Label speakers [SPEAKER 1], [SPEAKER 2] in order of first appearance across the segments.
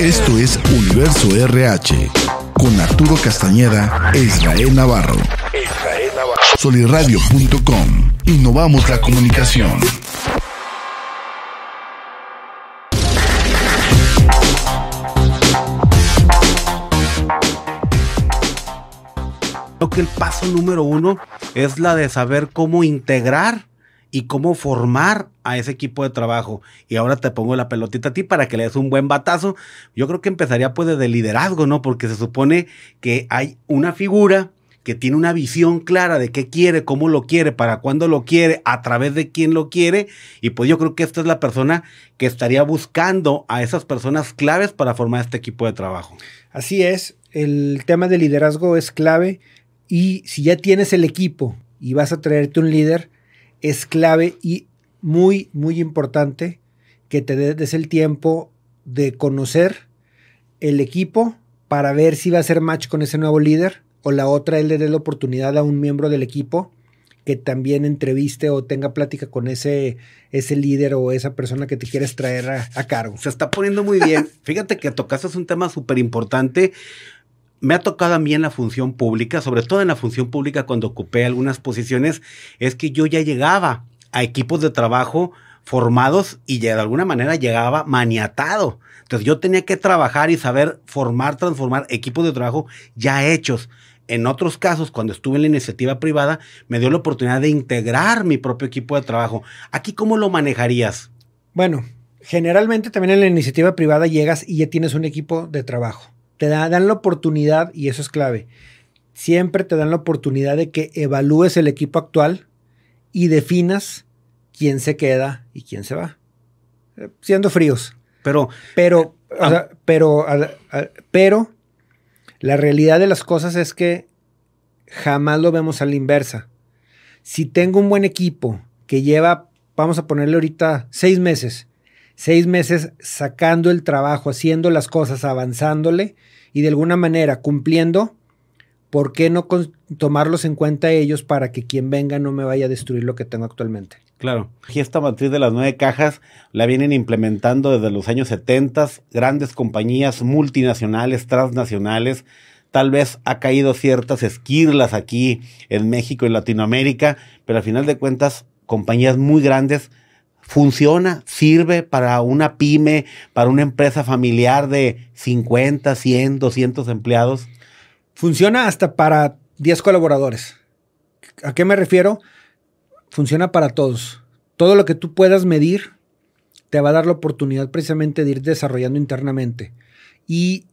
[SPEAKER 1] Esto es Universo RH con Arturo Castañeda e Israel Navarro. Soliradio.com. Innovamos la comunicación.
[SPEAKER 2] Creo que el paso número uno es la de saber cómo integrar y cómo formar a ese equipo de trabajo. Y ahora te pongo la pelotita a ti para que le des un buen batazo. Yo creo que empezaría pues de liderazgo, ¿no? Porque se supone que hay una figura que tiene una visión clara de qué quiere, cómo lo quiere, para cuándo lo quiere, a través de quién lo quiere. Y pues yo creo que esta es la persona que estaría buscando a esas personas claves para formar este equipo de trabajo.
[SPEAKER 3] Así es, el tema de liderazgo es clave y si ya tienes el equipo y vas a traerte un líder, es clave y muy, muy importante que te des el tiempo de conocer el equipo para ver si va a ser match con ese nuevo líder o la otra, él le dé la oportunidad a un miembro del equipo que también entreviste o tenga plática con ese, ese líder o esa persona que te quieres traer a, cargo.
[SPEAKER 2] Se está poniendo muy bien. Fíjate que tocaste un tema súper importante me ha tocado a mí en la función pública, sobre todo en la función pública cuando ocupé algunas posiciones, es que yo ya llegaba a equipos de trabajo formados y ya de alguna manera llegaba maniatado. Entonces yo tenía que trabajar y saber formar, transformar equipos de trabajo ya hechos. En otros casos, cuando estuve en la iniciativa privada, me dio la oportunidad de integrar mi propio equipo de trabajo. ¿Aquí cómo lo manejarías?
[SPEAKER 3] Bueno, generalmente también en la iniciativa privada llegas y ya tienes un equipo de trabajo te dan la oportunidad, y eso es clave, siempre te dan la oportunidad de que evalúes el equipo actual y definas quién se queda y quién se va. Eh, siendo fríos.
[SPEAKER 2] Pero,
[SPEAKER 3] pero, ah. pero, pero, la realidad de las cosas es que jamás lo vemos a la inversa. Si tengo un buen equipo que lleva, vamos a ponerle ahorita seis meses, seis meses sacando el trabajo, haciendo las cosas, avanzándole, y de alguna manera cumpliendo, ¿por qué no tomarlos en cuenta ellos para que quien venga no me vaya a destruir lo que tengo actualmente?
[SPEAKER 2] Claro. Y esta matriz de las nueve cajas la vienen implementando desde los años 70, grandes compañías multinacionales, transnacionales. Tal vez ha caído ciertas esquirlas aquí en México y Latinoamérica, pero al final de cuentas, compañías muy grandes funciona, sirve para una pyme, para una empresa familiar de 50, 100, 200 empleados.
[SPEAKER 3] Funciona hasta para 10 colaboradores. ¿A qué me refiero? Funciona para todos. Todo lo que tú puedas medir te va a dar la oportunidad precisamente de ir desarrollando internamente. Y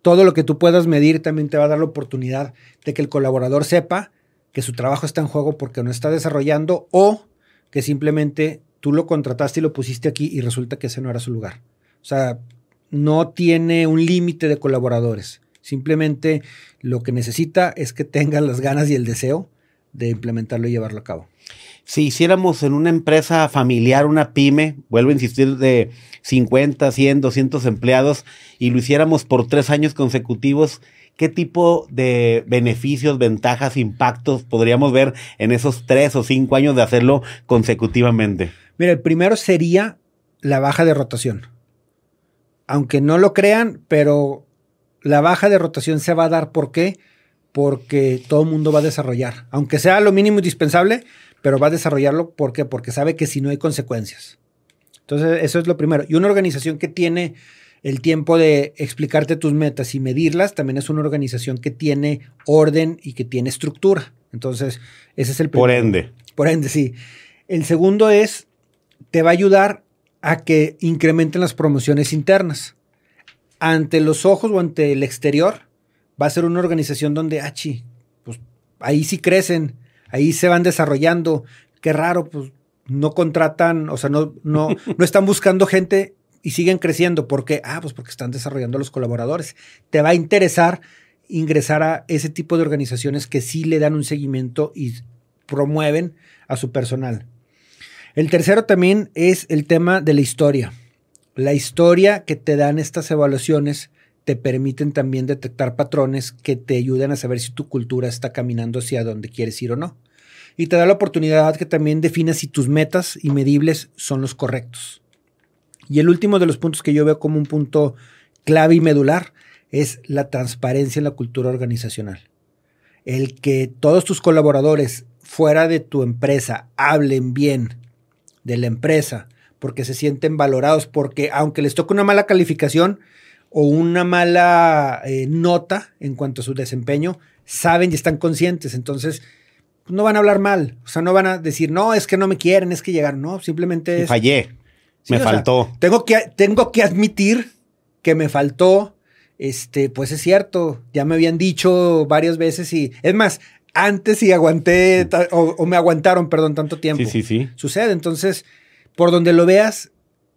[SPEAKER 3] todo lo que tú puedas medir también te va a dar la oportunidad de que el colaborador sepa que su trabajo está en juego porque no está desarrollando o que simplemente tú lo contrataste y lo pusiste aquí y resulta que ese no era su lugar. O sea, no tiene un límite de colaboradores. Simplemente lo que necesita es que tenga las ganas y el deseo de implementarlo y llevarlo a cabo.
[SPEAKER 2] Si hiciéramos en una empresa familiar, una pyme, vuelvo a insistir, de 50, 100, 200 empleados, y lo hiciéramos por tres años consecutivos, ¿qué tipo de beneficios, ventajas, impactos podríamos ver en esos tres o cinco años de hacerlo consecutivamente?
[SPEAKER 3] Mira, el primero sería la baja de rotación. Aunque no lo crean, pero la baja de rotación se va a dar. ¿Por qué? Porque todo el mundo va a desarrollar. Aunque sea lo mínimo indispensable, pero va a desarrollarlo. ¿Por qué? Porque sabe que si no hay consecuencias. Entonces, eso es lo primero. Y una organización que tiene el tiempo de explicarte tus metas y medirlas, también es una organización que tiene orden y que tiene estructura. Entonces, ese es el
[SPEAKER 2] primero. Por ende.
[SPEAKER 3] Por ende, sí. El segundo es te va a ayudar a que incrementen las promociones internas. Ante los ojos o ante el exterior, va a ser una organización donde, ah, pues ahí sí crecen, ahí se van desarrollando. Qué raro, pues no contratan, o sea, no, no, no están buscando gente y siguen creciendo. ¿Por qué? Ah, pues porque están desarrollando los colaboradores. Te va a interesar ingresar a ese tipo de organizaciones que sí le dan un seguimiento y promueven a su personal. El tercero también es el tema de la historia. La historia que te dan estas evaluaciones te permiten también detectar patrones que te ayuden a saber si tu cultura está caminando hacia donde quieres ir o no. Y te da la oportunidad que también definas si tus metas y medibles son los correctos. Y el último de los puntos que yo veo como un punto clave y medular es la transparencia en la cultura organizacional. El que todos tus colaboradores fuera de tu empresa hablen bien de la empresa, porque se sienten valorados, porque aunque les toque una mala calificación o una mala eh, nota en cuanto a su desempeño, saben y están conscientes. Entonces, no van a hablar mal. O sea, no van a decir, no, es que no me quieren, es que llegaron. No, simplemente es.
[SPEAKER 2] Fallé. me faltó.
[SPEAKER 3] tengo, que, tengo que admitir que me faltó. Este, pues es cierto, ya me habían dicho varias veces y es más, antes y aguanté o, o, me aguantaron, perdón, tanto tiempo.
[SPEAKER 2] Sí, sí, sí.
[SPEAKER 3] Sucede. Entonces, por donde lo veas,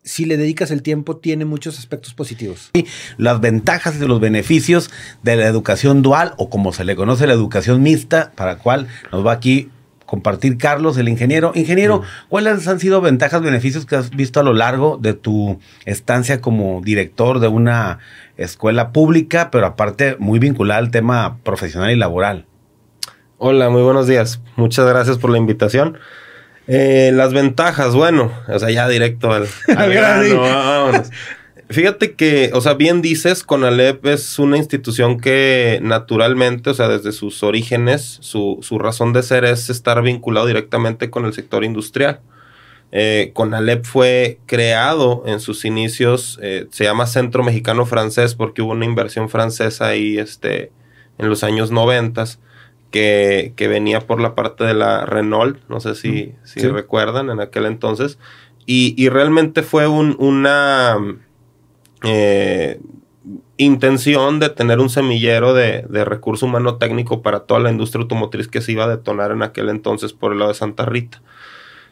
[SPEAKER 3] si le dedicas el tiempo, tiene muchos aspectos positivos.
[SPEAKER 2] Las ventajas y los beneficios de la educación dual o como se le conoce la educación mixta, para cual nos va aquí compartir Carlos, el ingeniero. Ingeniero, ¿cuáles han sido ventajas, beneficios que has visto a lo largo de tu estancia como director de una escuela pública, pero aparte muy vinculada al tema profesional y laboral?
[SPEAKER 4] Hola, muy buenos días. Muchas gracias por la invitación. Eh, las ventajas, bueno, o sea, ya directo al, grano, Fíjate que, o sea, bien dices, Conalep es una institución que naturalmente, o sea, desde sus orígenes, su, su razón de ser es estar vinculado directamente con el sector industrial. Eh, Conalep fue creado en sus inicios, eh, se llama Centro Mexicano Francés porque hubo una inversión francesa ahí este, en los años noventas que, venía por la parte de la Renault, no sé si, si recuerdan en aquel entonces, y, realmente fue un, una eh, intención de tener un semillero de, recurso humano técnico para toda la industria automotriz que se iba a detonar en aquel entonces por el lado de Santa Rita.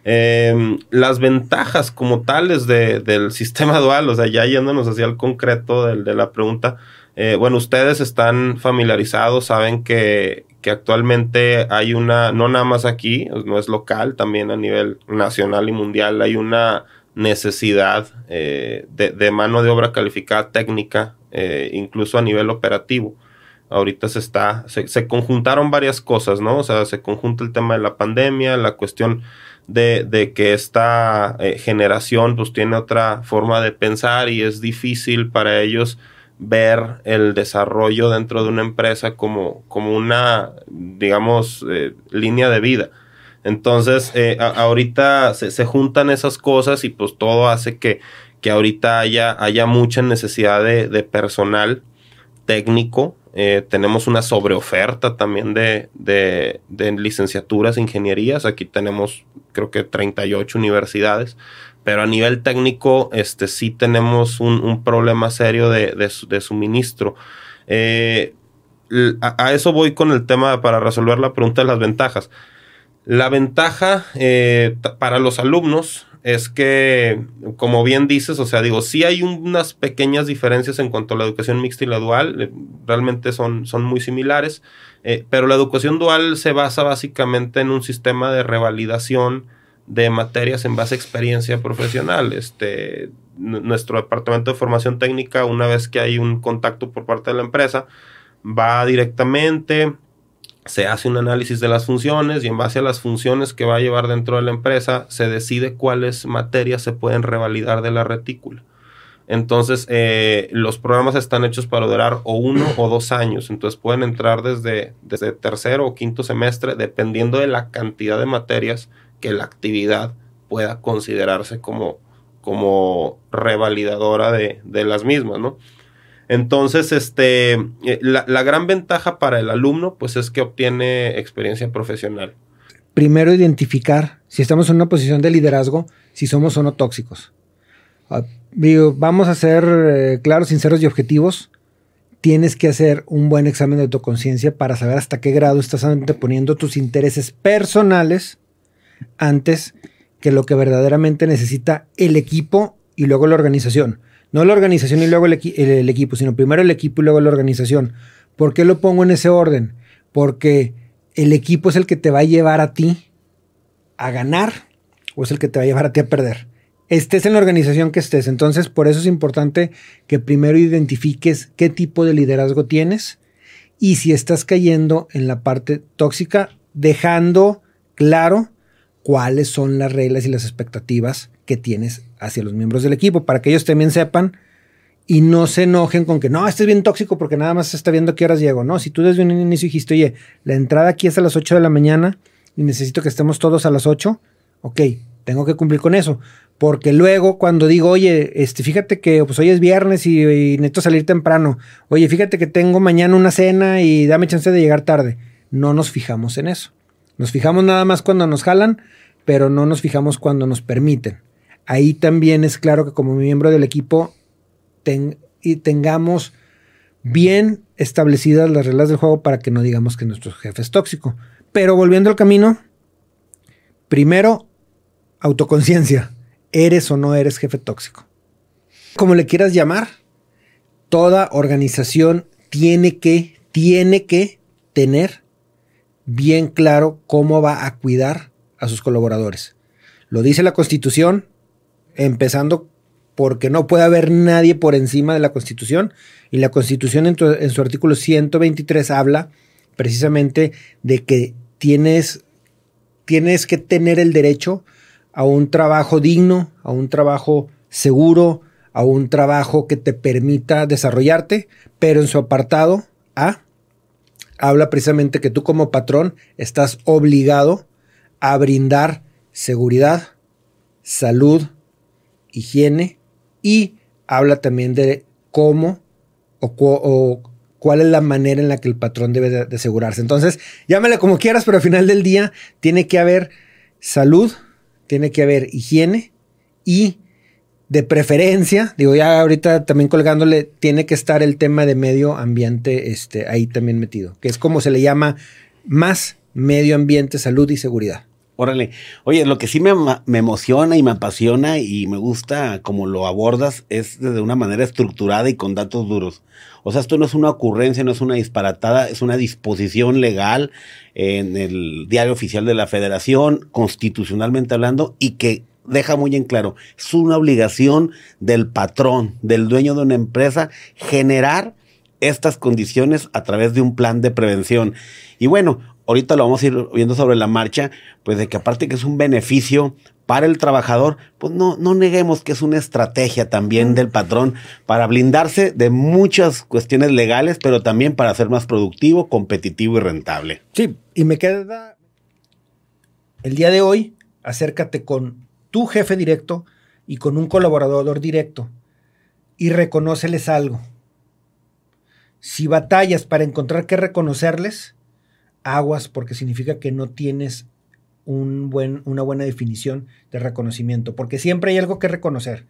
[SPEAKER 4] Em, las ventajas como tales del sistema dual, o sea, ya yéndonos hacia el concreto de, de la pregunta, eh, bueno, ustedes están familiarizados, saben que que actualmente hay una, no nada más aquí, no es local, también a nivel nacional y mundial, hay una necesidad eh, de, mano de obra calificada técnica, eh, incluso a nivel operativo. Ahorita se está, se, conjuntaron varias cosas, ¿no? O sea, se conjunta el tema de la pandemia, la cuestión de, que esta eh, generación pues tiene otra forma de pensar y es difícil para ellos ver el desarrollo dentro de una empresa como, como una, digamos, eh, línea de vida. Entonces, eh, ahorita se, juntan esas cosas y pues todo hace que, que ahorita haya, haya mucha necesidad de, de personal técnico. Eh, tenemos una sobreoferta también de, de, de licenciaturas, ingenierías. Aquí tenemos creo que 38 universidades pero a nivel técnico este, sí tenemos un, problema serio de, suministro. Eh, a, eso voy con el tema para resolver la pregunta de las ventajas. La ventaja eh, para los alumnos es que, como bien dices, o sea, digo, sí hay unas pequeñas diferencias en cuanto a la educación mixta y la dual, eh, realmente son, son muy similares, pero la educación dual se basa básicamente en un sistema de revalidación de materias en base a experiencia profesional. Este, nuestro departamento de formación técnica, una vez que hay un contacto por parte de la empresa, va directamente, se hace un análisis de las funciones y en base a las funciones que va a llevar dentro de la empresa, se decide cuáles materias se pueden revalidar de la retícula. Entonces, eh, los programas están hechos para durar o uno o dos años. Entonces, pueden entrar desde, desde tercero o quinto semestre, dependiendo de la cantidad de materias que la actividad pueda considerarse como, como revalidadora de, las mismas, ¿no? Entonces, este, eh, la, la, gran ventaja para el alumno, pues es que obtiene experiencia profesional.
[SPEAKER 3] Primero, identificar si estamos en una posición de liderazgo, si somos o no tóxicos. Ah, vamos a ser eh, claros, sinceros y objetivos. Tienes que hacer un buen examen de autoconciencia para saber hasta qué grado estás anteponiendo tus intereses personales antes que lo que verdaderamente necesita el equipo y luego la organización. No la organización y luego el, equipo, sino primero el equipo y luego la organización. ¿Por qué lo pongo en ese orden? Porque el equipo es el que te va a llevar a ti a ganar o es el que te va a llevar a ti a perder. Estés en la organización que estés. Entonces, por eso es importante que primero identifiques qué tipo de liderazgo tienes y si estás cayendo en la parte tóxica, dejando claro cuáles son las reglas y las expectativas que tienes hacia los miembros del equipo, para que ellos también sepan y no se enojen con que no, este es bien tóxico porque nada más se está viendo qué horas llego. No, si tú desde un inicio dijiste, oye, la entrada aquí es a las 8 de la mañana y necesito que estemos todos a las 8, ok, tengo que cumplir con eso. Porque luego cuando digo, oye, este, fíjate que pues, hoy es viernes y, y necesito salir temprano, oye, fíjate que tengo mañana una cena y dame chance de llegar tarde. No nos fijamos en eso. Nos fijamos nada más cuando nos jalan, pero no nos fijamos cuando nos permiten. Ahí también es claro que como miembro del equipo y tengamos bien establecidas las reglas del juego para que no digamos que nuestro jefe es tóxico. Pero volviendo al camino, primero, autoconciencia. ¿Eres o no eres jefe tóxico? Como le quieras llamar, toda organización tiene que, tiene que tener bien claro cómo va a cuidar a sus colaboradores. Lo dice la Constitución, empezando porque no puede haber nadie por encima de la Constitución. Y la Constitución en, su artículo 123 habla precisamente de que tienes, tienes que tener el derecho a un trabajo digno, a un trabajo seguro, a un trabajo que te permita desarrollarte, pero en su apartado A habla precisamente que tú como patrón estás obligado a brindar seguridad, salud, higiene y habla también de cómo o, cuál es la manera en la que el patrón debe de, asegurarse. Entonces, llámale como quieras, pero al final del día tiene que haber salud, tiene que haber higiene y de preferencia, digo ya ahorita también colgándole, tiene que estar el tema de medio ambiente este, ahí también metido, que es como se le llama más medio ambiente, salud y seguridad.
[SPEAKER 2] Órale. Oye, lo que sí me, me, emociona y me apasiona y me gusta como lo abordas es de una manera estructurada y con datos duros. O sea, esto no es una ocurrencia, no es una disparatada, es una disposición legal en el diario oficial de la federación, constitucionalmente hablando, y que deja muy en claro, es una obligación del patrón, del dueño de una empresa, generar estas condiciones a través de un plan de prevención. Y bueno, ahorita lo vamos a ir viendo sobre la marcha, pues de que aparte que es un beneficio para el trabajador, pues no, no neguemos que es una estrategia también del patrón para blindarse de muchas cuestiones legales, pero también para ser más productivo, competitivo y rentable.
[SPEAKER 3] Sí, y me queda el día de hoy, acércate con tu jefe directo y con un colaborador directo y reconóceles algo. Si batallas para encontrar qué reconocerles, aguas porque significa que no tienes un buen, una buena definición de reconocimiento, porque siempre hay algo que reconocer,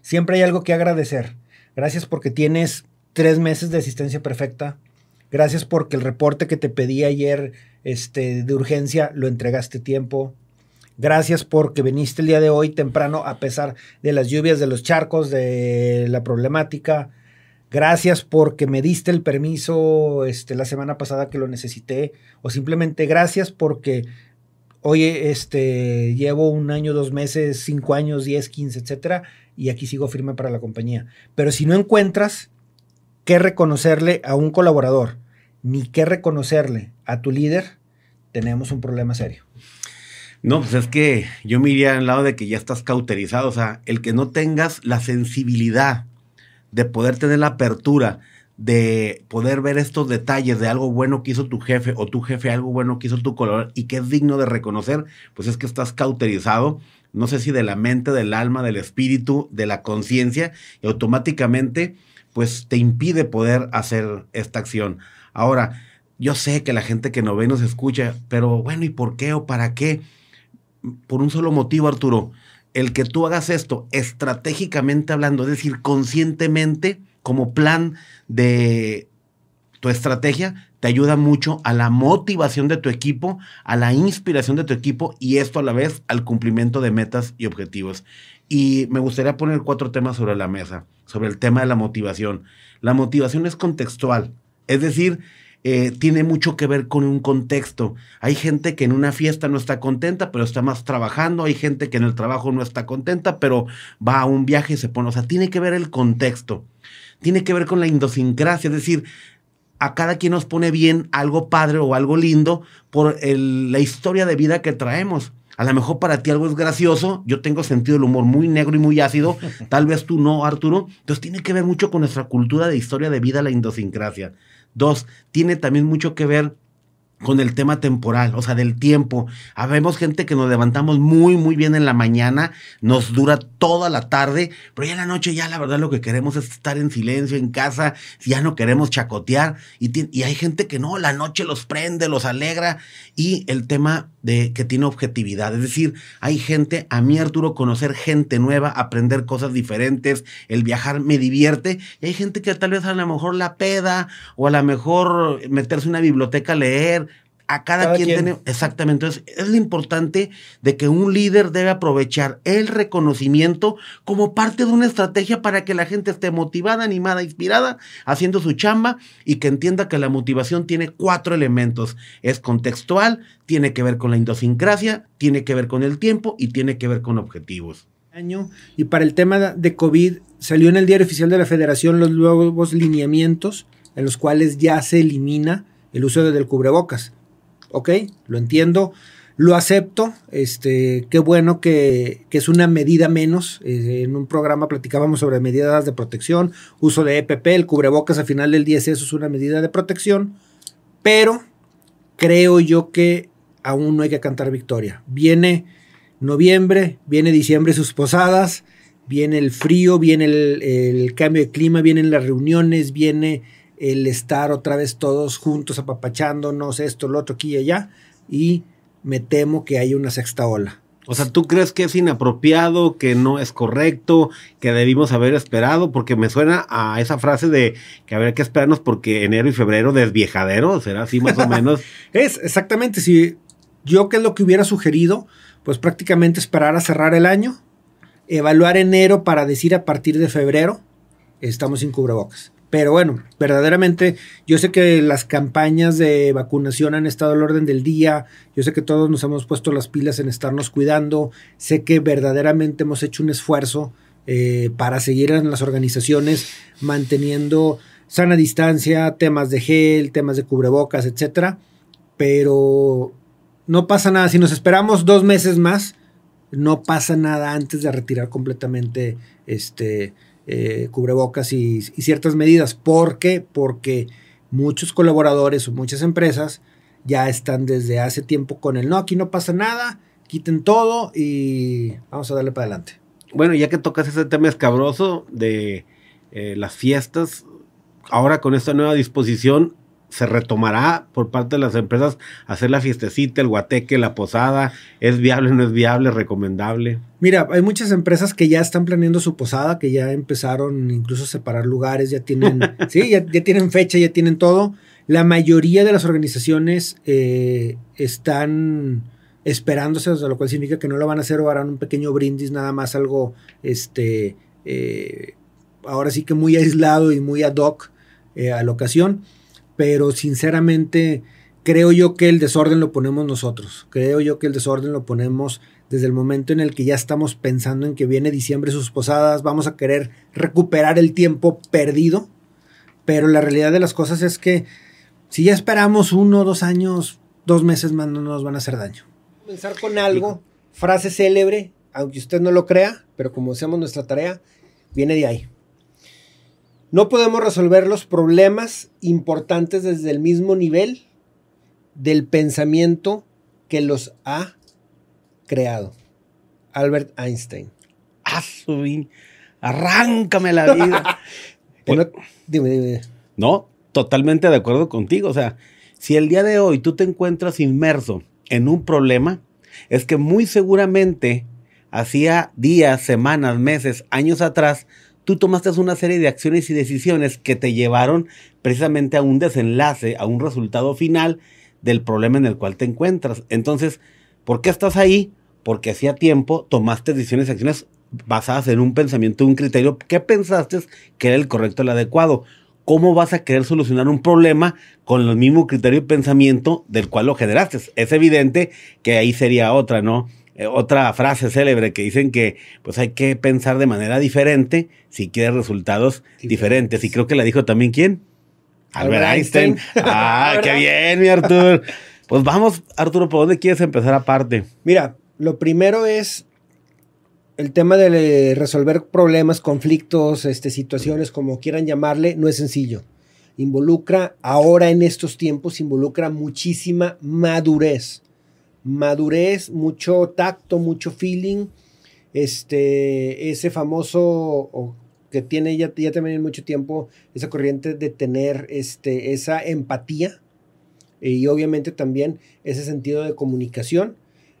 [SPEAKER 3] siempre hay algo que agradecer. Gracias porque tienes tres meses de asistencia perfecta. Gracias porque el reporte que te pedí ayer este, de urgencia lo entregaste tiempo. Gracias porque viniste el día de hoy temprano a pesar de las lluvias, de los charcos, de la problemática. Gracias porque me diste el permiso este, la semana pasada que lo necesité. O simplemente gracias porque hoy este, llevo un año, dos meses, cinco años, diez, quince, etcétera, y aquí sigo firme para la compañía. Pero si no encuentras qué reconocerle a un colaborador, ni qué reconocerle a tu líder, tenemos un problema serio.
[SPEAKER 2] No, pues es que yo me iría al lado de que ya estás cauterizado, o sea, el que no tengas la sensibilidad de poder tener la apertura, de poder ver estos detalles de algo bueno que hizo tu jefe o tu jefe algo bueno que hizo tu color y que es digno de reconocer, pues es que estás cauterizado, no sé si de la mente, del alma, del espíritu, de la conciencia, y automáticamente pues te impide poder hacer esta acción. Ahora, yo sé que la gente que no ve nos escucha, pero bueno, ¿y por qué o para qué? Por un solo motivo, Arturo el que tú hagas esto estratégicamente hablando, es decir, conscientemente, como plan de tu estrategia, te ayuda mucho a la motivación de tu equipo, a la inspiración de tu equipo y esto a la vez al cumplimiento de metas y objetivos. Y me gustaría poner cuatro temas sobre la mesa, sobre el tema de la motivación. La motivación es contextual, es decir, eh, tiene mucho que ver con un contexto. Hay gente que en una fiesta no está contenta, pero está más trabajando. Hay gente que en el trabajo no está contenta, pero va a un viaje y se pone. O sea, tiene que ver el contexto. Tiene que ver con la idiosincrasia, es decir, a cada quien nos pone bien algo padre o algo lindo por la historia de vida que traemos. A lo mejor para ti algo es gracioso, yo tengo sentido del humor muy negro y muy ácido, tal vez tú no, Arturo. Entonces tiene que ver mucho con nuestra cultura de historia de vida, la idiosincrasia. Dos, tiene también mucho que ver con el tema temporal, o sea, del tiempo. Habemos gente que nos levantamos muy, muy bien en la mañana, nos dura toda la tarde, pero ya en la noche ya la verdad lo que queremos es estar en silencio en casa, ya no queremos chacotear, y, y hay gente que no, la noche los prende, los alegra, y el tema de que tiene objetividad, es decir, hay gente, a mí Arturo, conocer gente nueva, aprender cosas diferentes, el viajar me divierte, y hay gente que tal vez a lo mejor la peda, o a lo mejor meterse en una biblioteca a leer, a cada, quien, tiene exactamente. Entonces, es lo importante de que un líder debe aprovechar el reconocimiento como parte de una estrategia para que la gente esté motivada, animada, inspirada, haciendo su chamba y que entienda que la motivación tiene cuatro elementos. Es contextual, tiene que ver con la idiosincrasia, tiene que ver con el tiempo y tiene que ver con objetivos.
[SPEAKER 3] Y para el tema de COVID, salió en el diario oficial de la Federación los nuevos lineamientos en los cuales ya se elimina el uso del cubrebocas ok, lo entiendo, lo acepto, este, qué bueno que, es una medida menos. Eh, en un programa platicábamos sobre medidas de protección, uso de EPP, el cubrebocas al final del día eso es una medida de protección, pero creo yo que aún no hay que cantar victoria. Viene noviembre, viene diciembre sus posadas, viene el frío, viene el, el cambio de clima, vienen las reuniones, viene el estar otra vez todos juntos apapachándonos, esto, lo otro, aquí y allá, y me temo que hay una sexta ola.
[SPEAKER 2] O sea, ¿tú crees que es inapropiado, que no es correcto, que debimos haber esperado? Porque me suena a esa frase de que habría que esperarnos porque enero y febrero desviejadero, ¿será así más o menos?
[SPEAKER 3] es, exactamente, si yo qué es lo que hubiera sugerido, pues prácticamente esperar a cerrar el año, evaluar enero para decir a partir de febrero, estamos sin cubrebocas. Pero bueno, verdaderamente yo sé que las campañas de vacunación han estado al orden del día, yo sé que todos nos hemos puesto las pilas en estarnos cuidando, sé que verdaderamente hemos hecho un esfuerzo eh, para seguir en las organizaciones manteniendo sana distancia, temas de gel, temas de cubrebocas, etcétera, pero no pasa nada. Si nos esperamos dos meses más, no pasa nada antes de retirar completamente este eh, cubrebocas y, ciertas medidas. ¿Por qué? Porque muchos colaboradores o muchas empresas ya están desde hace tiempo con el no, aquí no pasa nada, quiten todo y vamos a darle para adelante.
[SPEAKER 2] Bueno, ya que tocas ese tema escabroso de eh, las fiestas, ahora con esta nueva disposición, se retomará por parte de las empresas hacer la fiestecita, el guateque, la posada? ¿Es viable, no es viable, recomendable?
[SPEAKER 3] Mira, hay muchas empresas que ya están planeando su posada, que ya empezaron incluso a separar lugares, ya tienen, sí, ya, tienen fecha, ya tienen todo. La mayoría de las organizaciones eh, están esperándose, lo cual significa que no lo van a hacer o harán un pequeño brindis, nada más algo, este, eh, ahora sí que muy aislado y muy ad hoc eh, a la ocasión pero sinceramente creo yo que el desorden lo ponemos nosotros. Creo yo que el desorden lo ponemos desde el momento en el que ya estamos pensando en que viene diciembre sus posadas, vamos a querer recuperar el tiempo perdido, pero la realidad de las cosas es que si ya esperamos uno, dos años, dos meses más no nos van a hacer daño. Comenzar con algo, frase célebre, aunque usted no lo crea, pero como hacemos nuestra tarea, viene de ahí. No podemos resolver los problemas importantes desde el mismo nivel del pensamiento que los ha creado. Albert Einstein.
[SPEAKER 2] Ah, arráncame la vida.
[SPEAKER 3] no, dime, dime.
[SPEAKER 2] No, totalmente de acuerdo contigo. O sea, si el día de hoy tú te encuentras inmerso en un problema, es que muy seguramente hacía días, semanas, meses, años atrás, tú tomaste una serie de acciones y decisiones que te llevaron precisamente a un desenlace, a un resultado final del problema en el cual te encuentras. Entonces, ¿por qué estás ahí? Porque hacía tiempo tomaste decisiones y acciones basadas en un pensamiento, un criterio que pensaste que era el correcto, el adecuado. ¿Cómo vas a querer solucionar un problema con el mismo criterio y pensamiento del cual lo generaste? Es evidente que ahí sería otra, ¿no? Eh, otra frase célebre que dicen que pues hay que pensar de manera diferente si quieres resultados diferentes. Y creo que la dijo también quién? Albert, Einstein. Ah, qué bien, mi Arturo. Pues vamos, Arturo, ¿por dónde quieres empezar aparte?
[SPEAKER 3] Mira, lo primero es el tema de resolver problemas, conflictos, este, situaciones, como quieran llamarle, no es sencillo. Involucra, ahora en estos tiempos, involucra muchísima madurez. Madurez, mucho tacto, mucho feeling. Este, ese famoso, que tiene ya, ya también mucho tiempo, esa corriente de tener este, esa empatía y obviamente también ese sentido de comunicación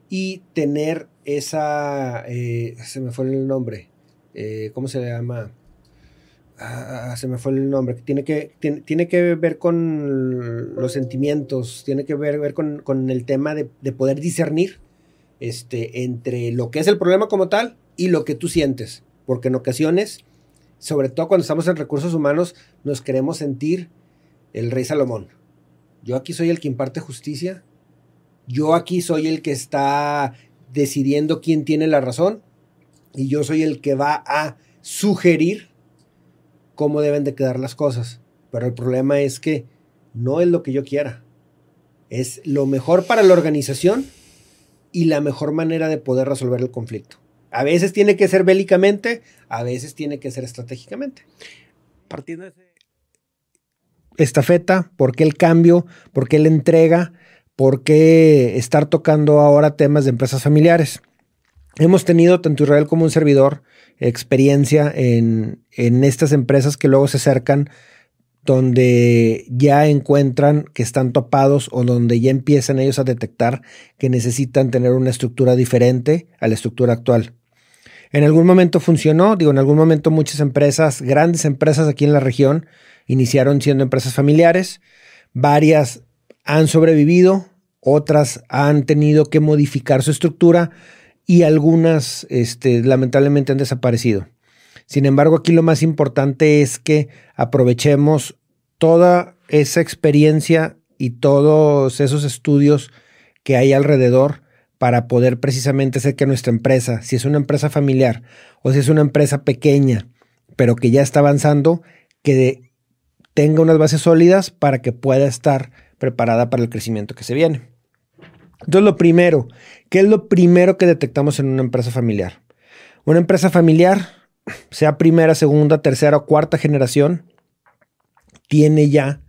[SPEAKER 3] y tener esa, eh, se me fue el nombre, eh, ¿cómo se llama? Ah, se me fue el nombre, tiene que, tiene, que ver con los sentimientos, tiene que ver, ver con, el tema de, poder discernir este, entre lo que es el problema como tal y lo que tú sientes, porque en ocasiones, sobre todo cuando estamos en recursos humanos, nos queremos sentir el rey Salomón. Yo aquí soy el que imparte justicia, yo aquí soy el que está decidiendo quién tiene la razón. Y yo soy el que va a sugerir cómo deben de quedar las cosas. Pero el problema es que no es lo que yo quiera. Es lo mejor para la organización y la mejor manera de poder resolver el conflicto. A veces tiene que ser bélicamente, a veces tiene que ser estratégicamente. Partiendo de ese... Estafeta, ¿por qué el cambio? ¿Por qué la entrega? ¿Por qué estar tocando ahora temas de empresas familiares? Hemos tenido, tanto Israel como un servidor, experiencia en, estas empresas que luego se acercan donde ya encuentran que están topados o donde ya empiezan ellos a detectar que necesitan tener una estructura diferente a la estructura actual. En algún momento funcionó, digo, en algún momento muchas empresas, grandes empresas aquí en la región, iniciaron siendo empresas familiares, varias han sobrevivido, otras han tenido que modificar su estructura y algunas este, lamentablemente han desaparecido. Sin embargo, aquí lo más importante es que aprovechemos toda esa experiencia y todos esos estudios que hay alrededor para poder precisamente hacer que nuestra empresa, si es una empresa familiar o si es una empresa pequeña, pero que ya está avanzando, que tenga unas bases sólidas para que pueda estar preparada para el crecimiento que se viene. Entonces, lo primero, ¿qué es lo primero que detectamos en una empresa familiar? Una empresa familiar, sea primera, segunda, tercera o cuarta generación, tiene ya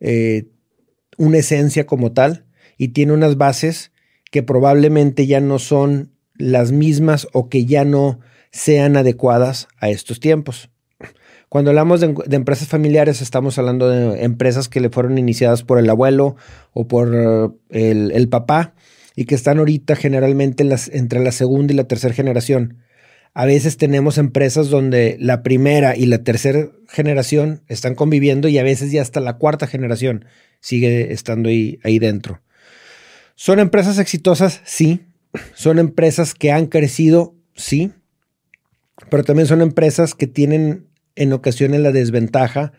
[SPEAKER 3] eh, una esencia como tal y tiene unas bases que probablemente ya no son las mismas o que ya no sean adecuadas a estos tiempos. Cuando hablamos de, empresas familiares, estamos hablando de empresas que le fueron iniciadas por el abuelo o por eh, el, papá y que están ahorita generalmente entre la segunda y la tercera generación. A veces tenemos empresas donde la primera y la tercera generación están conviviendo y a veces ya hasta la cuarta generación sigue estando ahí, ahí dentro. ¿Son empresas exitosas? Sí. ¿Son empresas que han crecido? Sí. Pero también son empresas que tienen en ocasiones la desventaja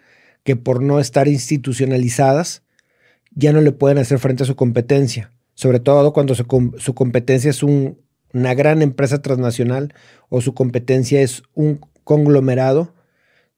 [SPEAKER 3] que por no estar institucionalizadas ya no le pueden hacer frente a su competencia, sobre todo cuando su, competencia es una gran empresa transnacional o su competencia es un conglomerado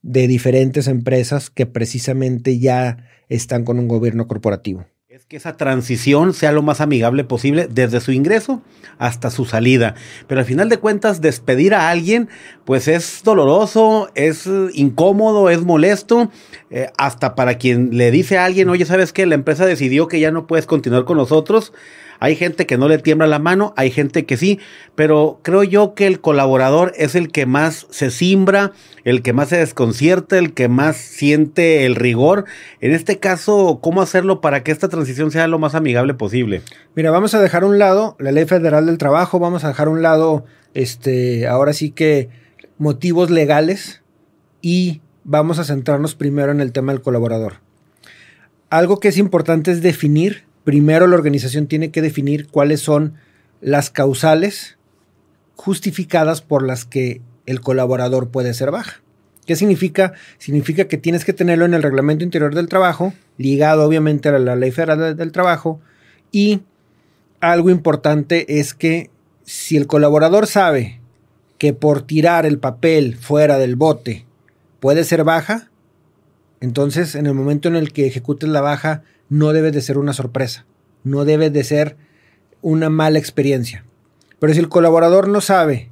[SPEAKER 3] de diferentes empresas que precisamente ya están con un gobierno corporativo
[SPEAKER 2] que esa transición sea lo más amigable posible desde su ingreso hasta su salida. Pero al final de cuentas, despedir a alguien, pues es doloroso, es incómodo, es molesto, eh, hasta para quien le dice a alguien, oye, ¿sabes qué? La empresa decidió que ya no puedes continuar con nosotros. Hay gente que no le tiembla la mano, hay gente que sí, pero creo yo que el colaborador es el que más se simbra, el que más se desconcierta, el que más siente el rigor. En este caso, ¿cómo hacerlo para que esta transición sea lo más amigable posible?
[SPEAKER 3] Mira, vamos a dejar a un lado la Ley Federal del Trabajo, vamos a dejar un lado, este, ahora sí que motivos legales y vamos a centrarnos primero en el tema del colaborador. Algo que es importante es definir primero la organización tiene que definir cuáles son las causales justificadas por las que el colaborador puede ser baja. ¿Qué significa? Significa que tienes que tenerlo en el reglamento interior del trabajo, ligado obviamente a la ley federal del trabajo, y algo importante es que si el colaborador sabe que por tirar el papel fuera del bote puede ser baja, entonces en el momento en el que ejecutes la baja no debe de ser una sorpresa, no debe de ser una mala experiencia. Pero si el colaborador no sabe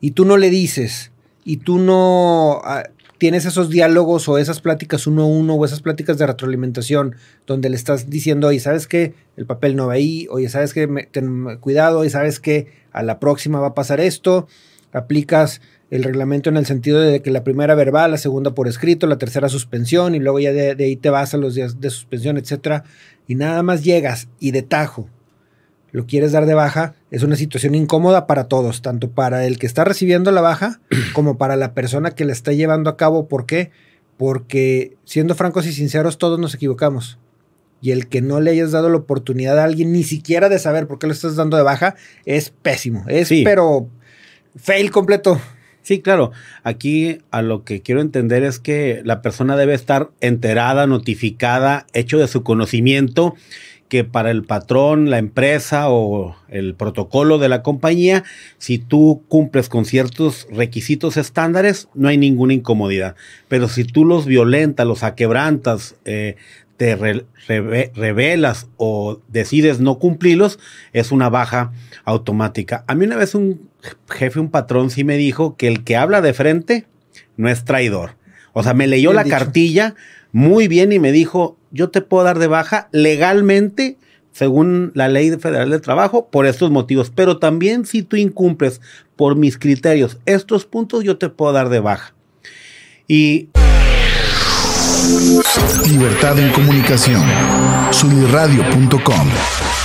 [SPEAKER 3] y tú no le dices y tú no ah, tienes esos diálogos o esas pláticas uno a uno o esas pláticas de retroalimentación donde le estás diciendo, oye, ¿sabes qué? El papel no va ahí, oye, ¿sabes qué? ten cuidado, y ¿sabes qué? A la próxima va a pasar esto, aplicas el reglamento en el sentido de que la primera verbal, la segunda por escrito, la tercera suspensión y luego ya de, de ahí te vas a los días de suspensión, etcétera, y nada más llegas y de tajo lo quieres dar de baja, es una situación incómoda para todos, tanto para el que está recibiendo la baja como para la persona que la está llevando a cabo. ¿Por qué? Porque siendo francos y sinceros, todos nos equivocamos. Y el que no le hayas dado la oportunidad a alguien ni siquiera de saber por qué lo estás dando de baja es pésimo. Es pero fail completo.
[SPEAKER 2] Sí, claro. Aquí a lo que quiero entender es que la persona debe estar enterada, notificada, hecho de su conocimiento que para el patrón, la empresa o el protocolo de la compañía, si tú cumples con ciertos requisitos estándares, no hay ninguna incomodidad. Pero si tú los violentas, los aquebrantas, eh, te revelas o decides no cumplirlos, es una baja automática. A mí una vez un jefe, un patrón, sí me dijo que el que habla de frente no es traidor. O sea, me leyó la cartilla muy bien y me dijo, yo te puedo dar de baja legalmente según la ley federal de trabajo por estos motivos, pero también si tú incumples por mis criterios estos puntos, yo te puedo dar de baja. Y
[SPEAKER 1] Libertad en comunicación. Sunirradio.com.